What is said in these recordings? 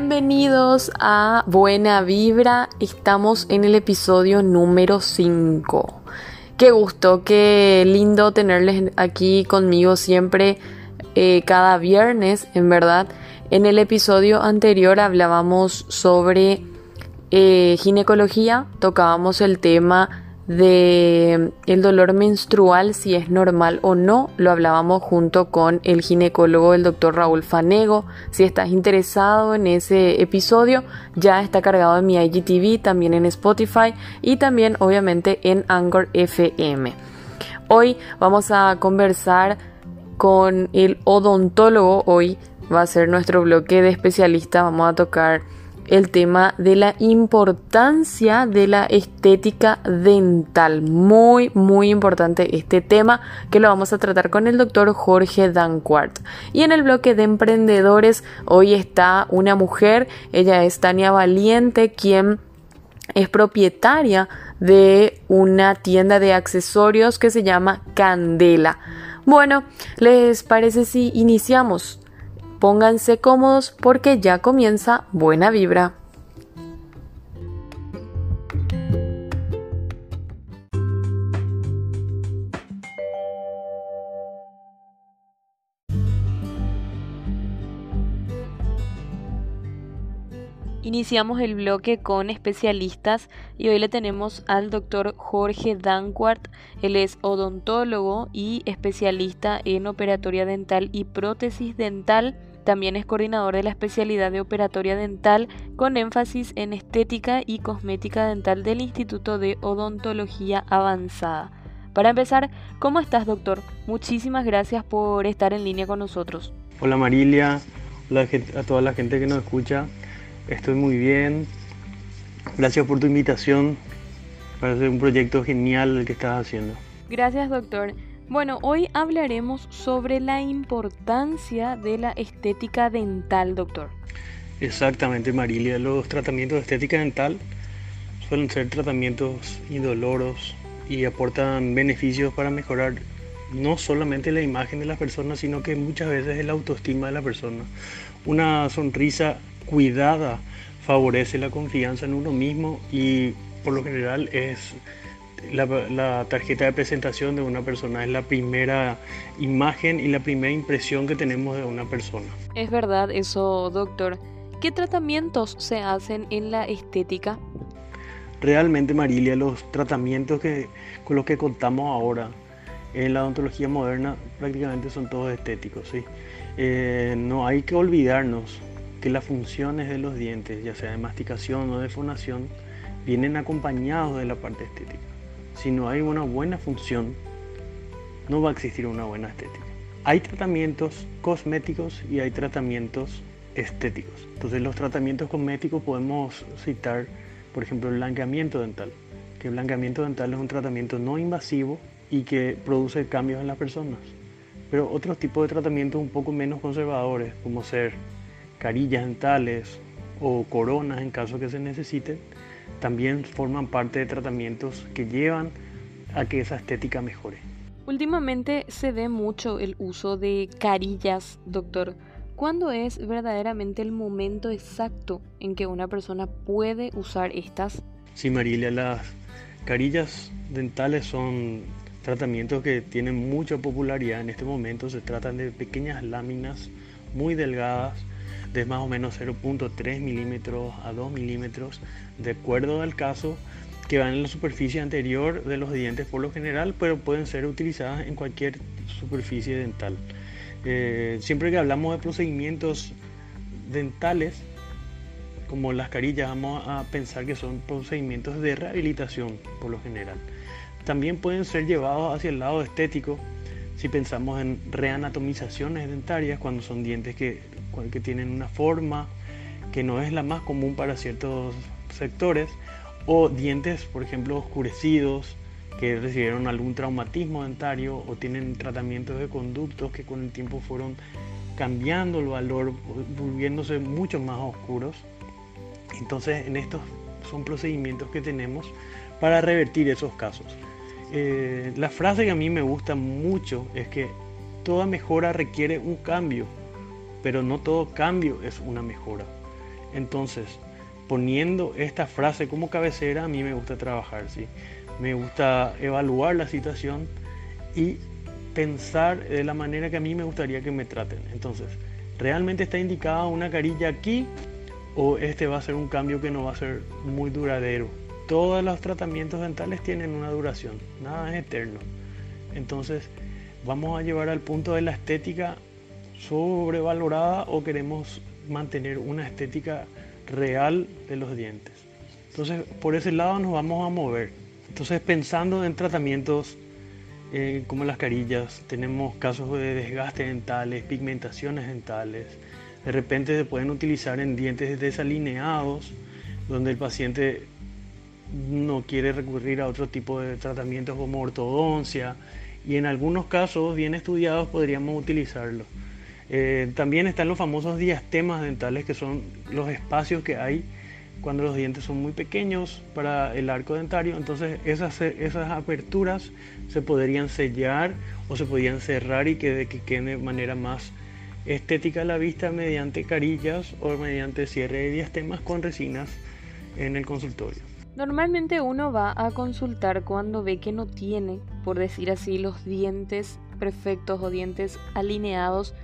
Bienvenidos a Buena Vibra, estamos en el episodio número 5. Qué gusto, qué lindo tenerles aquí conmigo siempre eh, cada viernes, en verdad. En el episodio anterior hablábamos sobre eh, ginecología, tocábamos el tema de el dolor menstrual, si es normal o no, lo hablábamos junto con el ginecólogo, el doctor Raúl Fanego. Si estás interesado en ese episodio, ya está cargado en mi IGTV, también en Spotify y también obviamente en Anchor FM. Hoy vamos a conversar con el odontólogo, hoy va a ser nuestro bloque de especialistas, vamos a tocar el tema de la importancia de la estética dental. Muy, muy importante este tema que lo vamos a tratar con el doctor Jorge Danquart. Y en el bloque de emprendedores, hoy está una mujer, ella es Tania Valiente, quien es propietaria de una tienda de accesorios que se llama Candela. Bueno, ¿les parece si iniciamos? Pónganse cómodos porque ya comienza Buena Vibra. Iniciamos el bloque con especialistas y hoy le tenemos al doctor Jorge Danquart. Él es odontólogo y especialista en operatoria dental y prótesis dental también es coordinador de la especialidad de operatoria dental con énfasis en estética y cosmética dental del Instituto de Odontología Avanzada. Para empezar, ¿cómo estás, doctor? Muchísimas gracias por estar en línea con nosotros. Hola Marilia, hola a toda la gente que nos escucha. Estoy muy bien. Gracias por tu invitación. Parece un proyecto genial el que estás haciendo. Gracias, doctor. Bueno, hoy hablaremos sobre la importancia de la estética dental, doctor. Exactamente, Marilia. Los tratamientos de estética dental suelen ser tratamientos indoloros y aportan beneficios para mejorar no solamente la imagen de las personas, sino que muchas veces el autoestima de la persona. Una sonrisa cuidada favorece la confianza en uno mismo y por lo general es la, tarjeta de presentación de una persona, es la primera imagen y la primera impresión que tenemos de una persona. Es verdad eso, doctor. ¿Qué tratamientos se hacen en la estética? Realmente, Marilia, los tratamientos que, con los que contamos ahora en la odontología moderna prácticamente son todos estéticos. ¿sí? Eh, no hay que olvidarnos que las funciones de los dientes, ya sea de masticación o de fonación, vienen acompañados de la parte estética si no hay una buena función, no va a existir una buena estética. Hay tratamientos cosméticos y hay tratamientos estéticos. Entonces los tratamientos cosméticos podemos citar, por ejemplo, el blanqueamiento dental, que el blanqueamiento dental es un tratamiento no invasivo y que produce cambios en las personas. Pero otros tipos de tratamientos un poco menos conservadores, como ser carillas dentales o coronas en caso que se necesiten, también forman parte de tratamientos que llevan a que esa estética mejore. Últimamente se ve mucho el uso de carillas, doctor. ¿Cuándo es verdaderamente el momento exacto en que una persona puede usar estas? Sí, Marilia, las carillas dentales son tratamientos que tienen mucha popularidad en este momento. Se tratan de pequeñas láminas muy delgadas de más o menos 0.3 milímetros a 2 milímetros, de acuerdo al caso, que van en la superficie anterior de los dientes por lo general, pero pueden ser utilizadas en cualquier superficie dental. Eh, siempre que hablamos de procedimientos dentales, como las carillas, vamos a pensar que son procedimientos de rehabilitación por lo general. También pueden ser llevados hacia el lado estético si pensamos en reanatomizaciones dentarias, cuando son dientes que que tienen una forma que no es la más común para ciertos sectores, o dientes, por ejemplo, oscurecidos, que recibieron algún traumatismo dentario o tienen tratamientos de conductos que con el tiempo fueron cambiando el valor, volviéndose mucho más oscuros. Entonces, en estos son procedimientos que tenemos para revertir esos casos. Eh, la frase que a mí me gusta mucho es que toda mejora requiere un cambio pero no todo cambio es una mejora. Entonces, poniendo esta frase como cabecera, a mí me gusta trabajar, ¿sí? Me gusta evaluar la situación y pensar de la manera que a mí me gustaría que me traten. Entonces, ¿realmente está indicada una carilla aquí o este va a ser un cambio que no va a ser muy duradero? Todos los tratamientos dentales tienen una duración, nada es eterno. Entonces, vamos a llevar al punto de la estética sobrevalorada o queremos mantener una estética real de los dientes. Entonces, por ese lado nos vamos a mover. Entonces, pensando en tratamientos eh, como las carillas, tenemos casos de desgaste dentales, pigmentaciones dentales. De repente se pueden utilizar en dientes desalineados, donde el paciente no quiere recurrir a otro tipo de tratamientos como ortodoncia y en algunos casos bien estudiados podríamos utilizarlo. Eh, también están los famosos diastemas dentales, que son los espacios que hay cuando los dientes son muy pequeños para el arco dentario. Entonces esas, esas aperturas se podrían sellar o se podrían cerrar y que, que de manera más estética la vista mediante carillas o mediante cierre de diastemas con resinas en el consultorio. Normalmente uno va a consultar cuando ve que no tiene, por decir así, los dientes perfectos o dientes alineados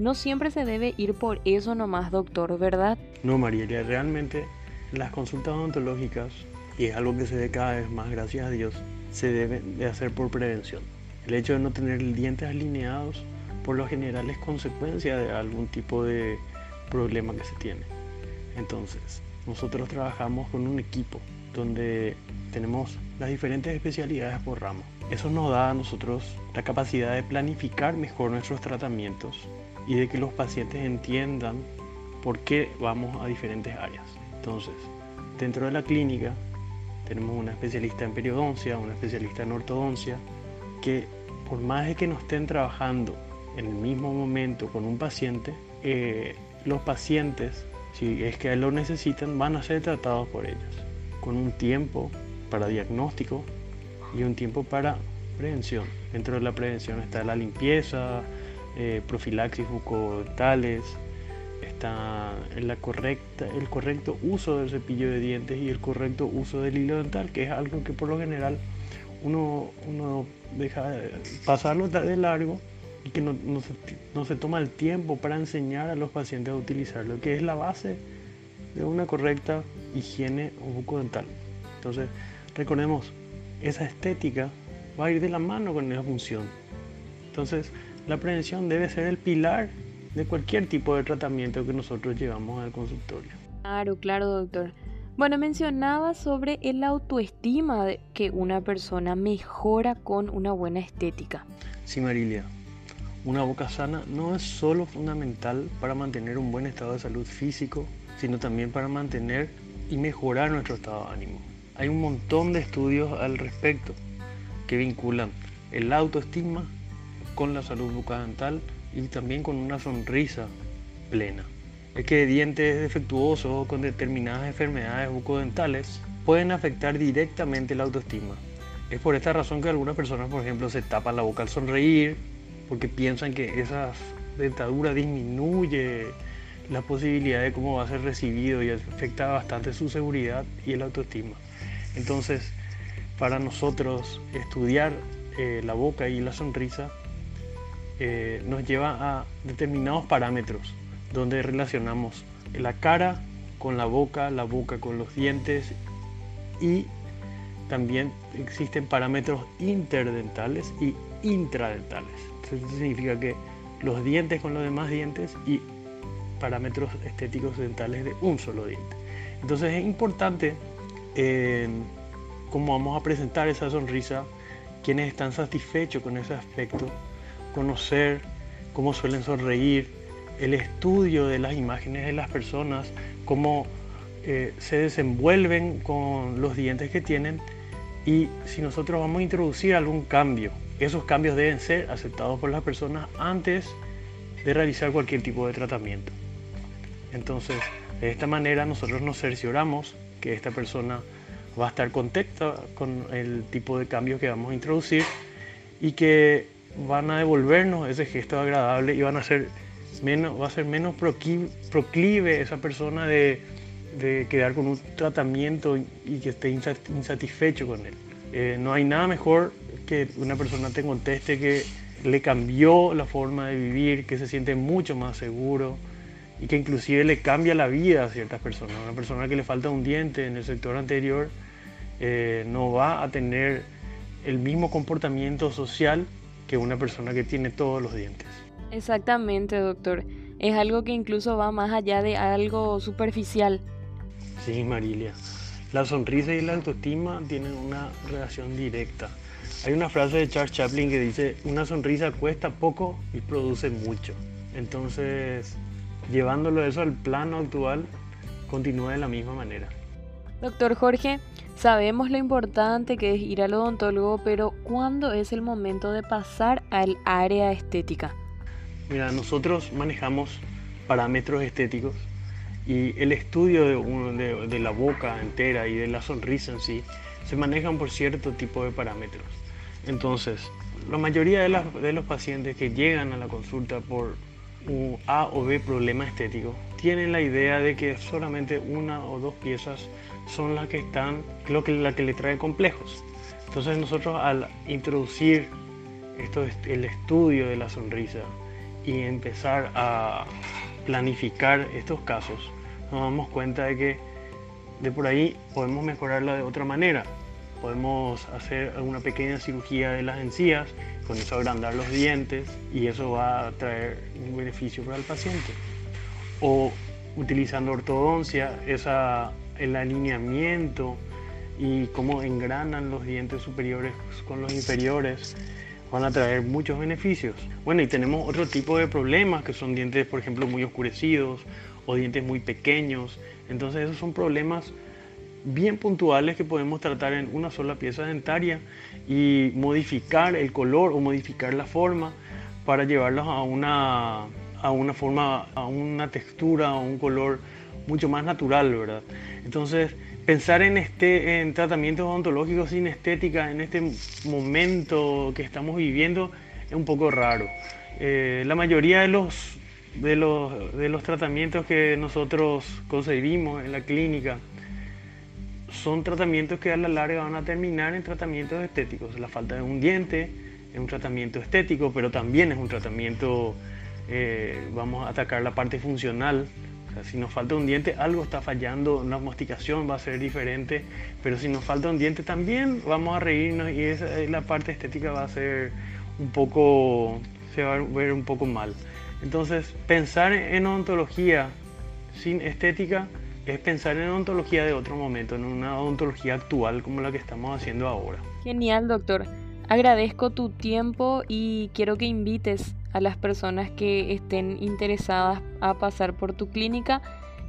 no siempre se debe ir por eso nomás, doctor, ¿verdad? No, María, realmente las consultas odontológicas, y es algo que se ve cada vez más, gracias a Dios, se deben de hacer por prevención. El hecho de no tener dientes alineados, por lo general es consecuencia de algún tipo de problema que se tiene. Entonces, nosotros trabajamos con un equipo donde tenemos las diferentes especialidades por ramo. Eso nos da a nosotros la capacidad de planificar mejor nuestros tratamientos y de que los pacientes entiendan por qué vamos a diferentes áreas. Entonces, dentro de la clínica tenemos una especialista en periodoncia, una especialista en ortodoncia, que por más de que no estén trabajando en el mismo momento con un paciente, eh, los pacientes, si es que lo necesitan, van a ser tratados por ellos, con un tiempo para diagnóstico y un tiempo para prevención. Dentro de la prevención está la limpieza, eh, profilaxis bucodentales, está la correcta, el correcto uso del cepillo de dientes y el correcto uso del hilo dental, que es algo que por lo general uno, uno deja pasarlo de largo y que no, se, no, se, toma el tiempo para enseñar a los pacientes a utilizarlo, que es la base de una correcta higiene bucodental. Entonces, recordemos, esa estética va a ir de la mano con esa función. Entonces, la prevención debe ser el pilar de cualquier tipo de tratamiento que nosotros llevamos al consultorio. Claro, claro, doctor. Bueno, mencionaba sobre el autoestima de que una persona mejora con una buena estética. Sí, Marilia. Una boca sana no es solo fundamental para mantener un buen estado de salud físico, sino también para mantener y mejorar nuestro estado de ánimo. Hay un montón de estudios al respecto que vinculan el autoestima con la salud bucodental y también con una sonrisa plena. Es que dientes defectuosos con determinadas enfermedades bucodentales pueden afectar directamente la autoestima. Es por esta razón que algunas personas, por ejemplo, se tapan la boca al sonreír porque piensan que esa dentadura disminuye la posibilidad de cómo va a ser recibido y afecta bastante su seguridad y el autoestima. Entonces, para nosotros estudiar eh, la boca y la sonrisa eh, nos lleva a determinados parámetros donde relacionamos la cara con la boca, la boca con los dientes y también existen parámetros interdentales y intradentales. Eso significa que los dientes con los demás dientes y parámetros estéticos dentales de un solo diente. Entonces es importante eh, cómo vamos a presentar esa sonrisa, quienes están satisfechos con ese aspecto conocer cómo suelen sonreír, el estudio de las imágenes de las personas, cómo eh, se desenvuelven con los dientes que tienen y si nosotros vamos a introducir algún cambio, esos cambios deben ser aceptados por las personas antes de realizar cualquier tipo de tratamiento. Entonces, de esta manera nosotros nos cercioramos que esta persona va a estar contenta con el tipo de cambio que vamos a introducir y que van a devolvernos ese gesto agradable y van a ser menos, va a ser menos proclive esa persona de, de quedar con un tratamiento y que esté insatisfecho con él. Eh, no hay nada mejor que una persona te conteste que le cambió la forma de vivir, que se siente mucho más seguro y que inclusive le cambia la vida a ciertas personas. Una persona que le falta un diente en el sector anterior eh, no va a tener el mismo comportamiento social que una persona que tiene todos los dientes. Exactamente, doctor. Es algo que incluso va más allá de algo superficial. Sí, Marilia. La sonrisa y la autoestima tienen una relación directa. Hay una frase de Charles Chaplin que dice, una sonrisa cuesta poco y produce mucho. Entonces, llevándolo eso al plano actual, continúa de la misma manera. Doctor Jorge, sabemos lo importante que es ir al odontólogo, pero ¿cuándo es el momento de pasar al área estética? Mira, nosotros manejamos parámetros estéticos y el estudio de, la boca entera y de la sonrisa en sí se manejan por cierto tipo de parámetros. Entonces, la mayoría de, los pacientes que llegan a la consulta por un A o B problema estético tienen la idea de que solamente una o dos piezas son las que están, lo que, la que le trae complejos. Entonces nosotros al introducir esto, el estudio de la sonrisa y empezar a planificar estos casos, nos damos cuenta de que de por ahí podemos mejorarla de otra manera. Podemos hacer alguna pequeña cirugía de las encías, con eso agrandar los dientes y eso va a traer un beneficio para el paciente. O utilizando ortodoncia, esa el alineamiento y cómo engranan los dientes superiores con los inferiores van a traer muchos beneficios. Bueno, y tenemos otro tipo de problemas que son dientes, por ejemplo, muy oscurecidos o dientes muy pequeños. Entonces esos son problemas bien puntuales que podemos tratar en una sola pieza dentaria y modificar el color o modificar la forma para llevarlos a una, a una forma, a una textura, a un color mucho más natural, ¿verdad? Entonces, pensar en, este, en tratamientos odontológicos sin estética en este momento que estamos viviendo es un poco raro. Eh, la mayoría de los, de, los, de los tratamientos que nosotros concebimos en la clínica son tratamientos que a la larga van a terminar en tratamientos estéticos. La falta de un diente es un tratamiento estético, pero también es un tratamiento, eh, vamos a atacar la parte funcional si nos falta un diente, algo está fallando, una masticación va a ser diferente, pero si nos falta un diente también vamos a reírnos y esa, la parte estética va a ser un poco, se va a ver un poco mal. Entonces, pensar en odontología sin estética es pensar en odontología de otro momento, en una odontología actual como la que estamos haciendo ahora. Genial, doctor. Agradezco tu tiempo y quiero que invites a las personas que estén interesadas a pasar por tu clínica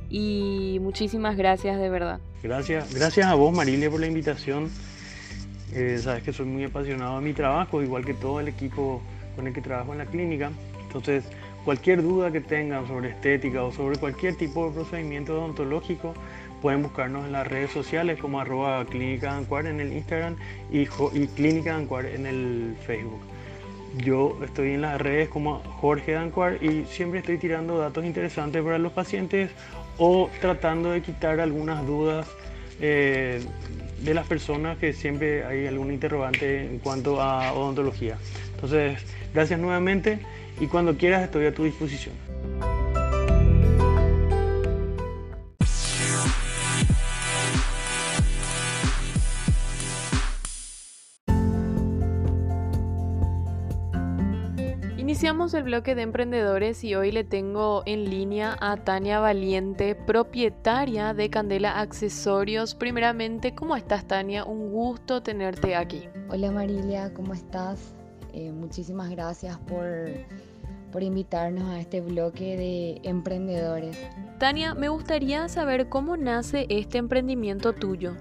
y muchísimas gracias de verdad. Gracias, gracias a vos Marilia por la invitación. Eh, sabes que soy muy apasionado de mi trabajo, igual que todo el equipo con el que trabajo en la clínica. Entonces, cualquier duda que tengan sobre estética o sobre cualquier tipo de procedimiento odontológico, pueden buscarnos en las redes sociales como arroba clínica en el Instagram y, y clínica en el Facebook. Yo estoy en las redes como Jorge Dancuar y siempre estoy tirando datos interesantes para los pacientes o tratando de quitar algunas dudas eh, de las personas que siempre hay algún interrogante en cuanto a odontología. Entonces, gracias nuevamente y cuando quieras estoy a tu disposición. El bloque de emprendedores y hoy le tengo en línea a Tania Valiente, propietaria de Candela Accesorios. Primeramente, ¿cómo estás Tania? Un gusto tenerte aquí. Hola Marilia, ¿cómo estás? Eh, muchísimas gracias por, por invitarnos a este bloque de emprendedores. Tania, me gustaría saber cómo nace este emprendimiento tuyo.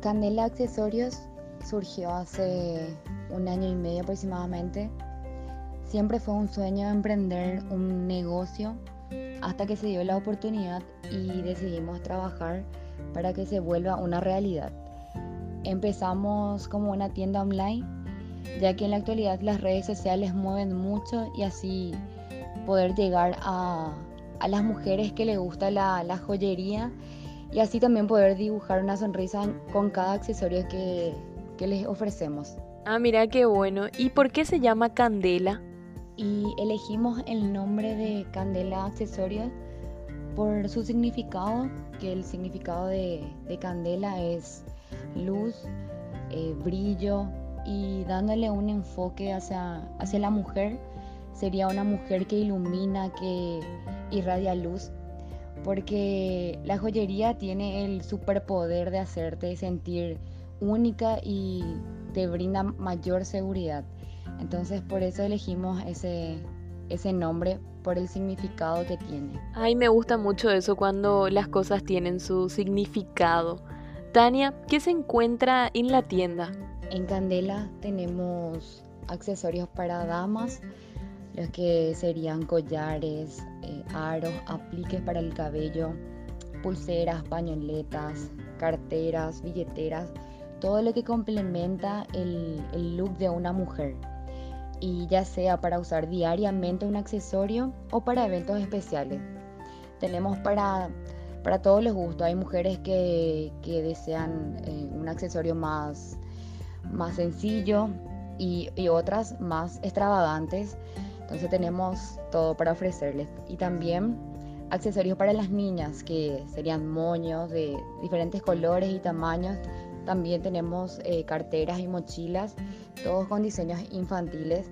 Candela Accesorios surgió hace un año y medio aproximadamente Siempre fue un sueño emprender un negocio hasta que se dio la oportunidad y decidimos trabajar para que se vuelva una realidad. Empezamos como una tienda online, ya que en la actualidad las redes sociales mueven mucho y así poder llegar a, a las mujeres que les gusta la, la, joyería y así también poder dibujar una sonrisa con cada accesorio que, que les ofrecemos. Ah, mira qué bueno. ¿Y por qué se llama Candela? Y elegimos el nombre de Candela Accesorios por su significado, que el significado de, de candela es luz, eh, brillo y dándole un enfoque hacia, hacia la mujer, sería una mujer que ilumina, que irradia luz, porque la joyería tiene el superpoder de hacerte sentir única y te brinda mayor seguridad. Entonces por eso elegimos ese, ese nombre por el significado que tiene. Ay, me gusta mucho eso cuando las cosas tienen su significado. Tania, ¿qué se encuentra en la tienda? En Candela tenemos accesorios para damas, los que serían collares, eh, aros, apliques para el cabello, pulseras, pañoletas, carteras, billeteras, todo lo que complementa el, el look de una mujer y ya sea para usar diariamente un accesorio o para eventos especiales. Tenemos para, para todos los gustos. Hay mujeres que, que desean eh, un accesorio más, más sencillo y, y, otras más extravagantes. Entonces tenemos todo para ofrecerles. Y también accesorios para las niñas, que serían moños de diferentes colores y tamaños también tenemos eh, carteras y mochilas, todos con diseños infantiles,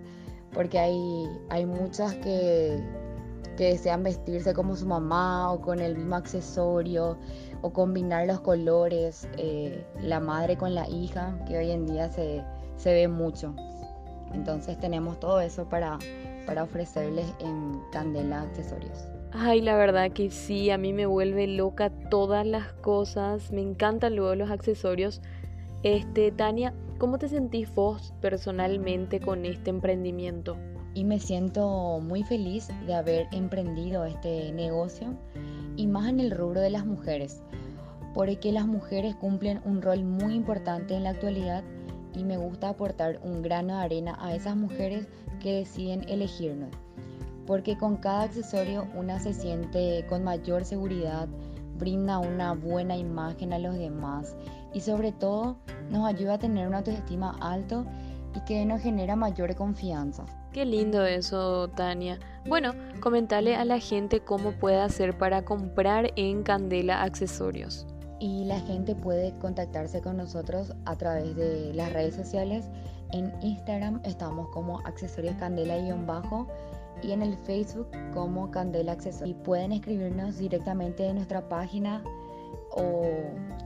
porque hay, hay muchas que, que desean vestirse como su mamá o con el mismo accesorio o combinar los colores, eh, la madre con la hija, que hoy en día se, se ve mucho. Entonces tenemos todo eso para, para ofrecerles en Candela Accesorios. Ay, la verdad que sí, a mí me vuelve loca todas las cosas, me encantan luego los accesorios. Este, Tania, ¿cómo te sentís vos personalmente con este emprendimiento? Y me siento muy feliz de haber emprendido este negocio y más en el rubro de las mujeres, porque las mujeres cumplen un rol muy importante en la actualidad y me gusta aportar un grano de arena a esas mujeres que deciden elegirnos porque con cada accesorio una se siente con mayor seguridad, brinda una buena imagen a los demás y sobre todo nos ayuda a tener una autoestima alto y que nos genera mayor confianza. Qué lindo eso, Tania. Bueno, comentale a la gente cómo puede hacer para comprar en Candela accesorios. Y la gente puede contactarse con nosotros a través de las redes sociales. En Instagram estamos como accesorios candela-bajo y en el Facebook como Candela Accesorios. Y pueden escribirnos directamente en nuestra página o,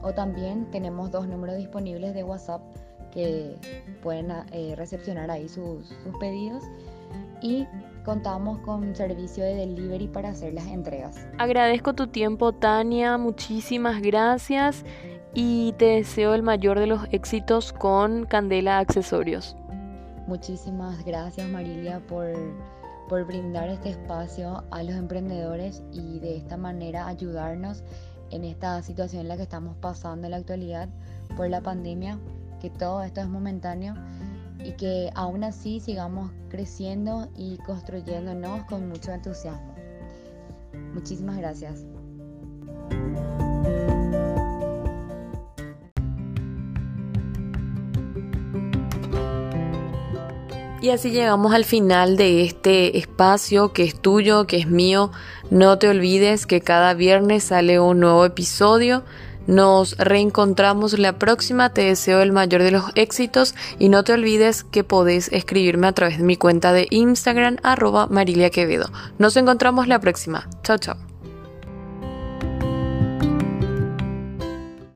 o, también tenemos dos números disponibles de WhatsApp que pueden eh, recepcionar ahí sus, sus pedidos y contamos con servicio de delivery para hacer las entregas. Agradezco tu tiempo Tania, muchísimas gracias y te deseo el mayor de los éxitos con Candela Accesorios. Muchísimas gracias Marilia por por brindar este espacio a los emprendedores y de esta manera ayudarnos en esta situación en la que estamos pasando en la actualidad por la pandemia, que todo esto es momentáneo y que aún así sigamos creciendo y construyéndonos con mucho entusiasmo. Muchísimas gracias. Y así llegamos al final de este espacio que es tuyo, que es mío. No te olvides que cada viernes sale un nuevo episodio. Nos reencontramos la próxima, te deseo el mayor de los éxitos y no te olvides que podés escribirme a través de mi cuenta de Instagram arroba Marilia Quevedo. Nos encontramos la próxima. Chao, chao.